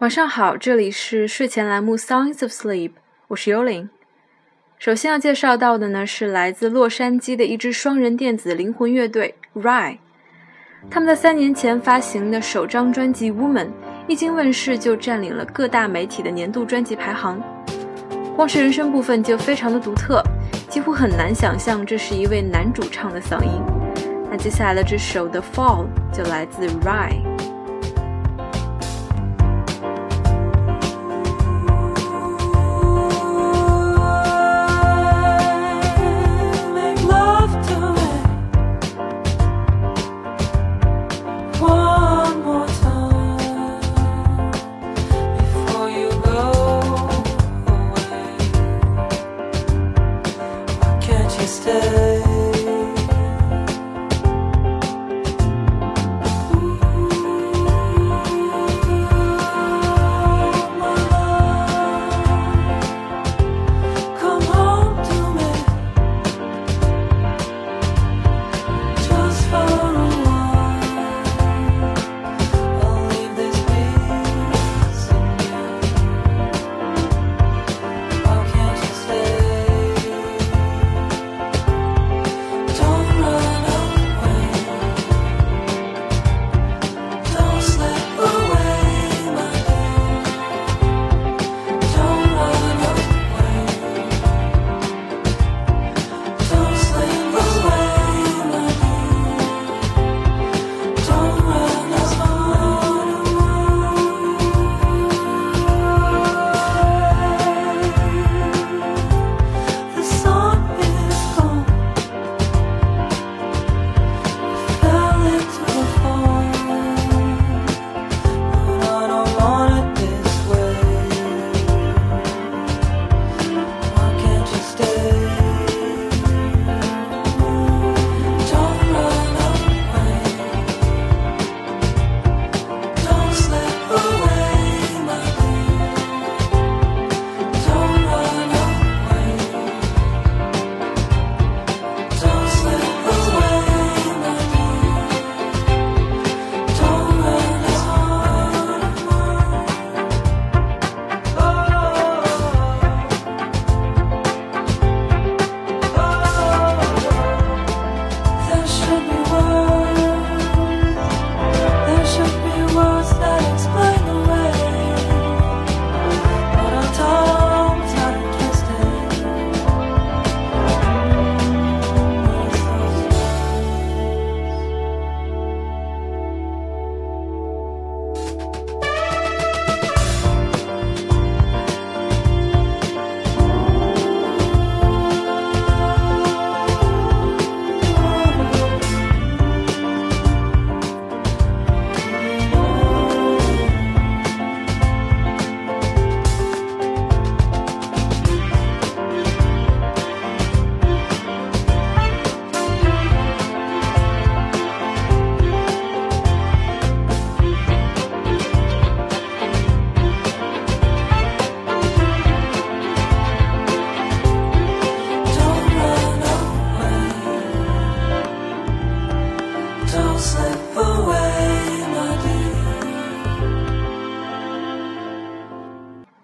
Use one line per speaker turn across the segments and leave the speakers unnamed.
晚上好，这里是睡前栏目《Sounds of Sleep》，我是幽灵。首先要介绍到的呢是来自洛杉矶的一支双人电子灵魂乐队 Rye。他们在三年前发行的首张专辑《Woman》一经问世就占领了各大媒体的年度专辑排行。光是人声部分就非常的独特，几乎很难想象这是一位男主唱的嗓音。那接下来的这首《The Fall》就来自 Rye。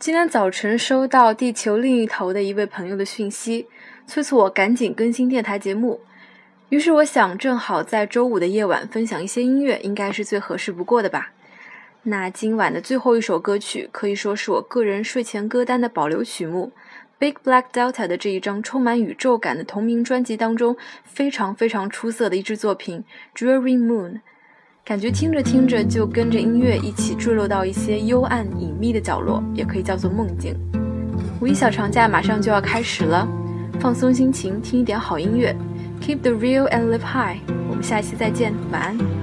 今天早晨收到地球另一头的一位朋友的讯息，催促我赶紧更新电台节目。于是我想，正好在周五的夜晚分享一些音乐，应该是最合适不过的吧。那今晚的最后一首歌曲，可以说是我个人睡前歌单的保留曲目，Big Black Delta 的这一张充满宇宙感的同名专辑当中非常非常出色的一支作品《Dreary Moon》。感觉听着听着就跟着音乐一起坠落到一些幽暗隐秘的角落，也可以叫做梦境。五一小长假马上就要开始了，放松心情，听一点好音乐，Keep the real and live high。我们下期再见，晚安。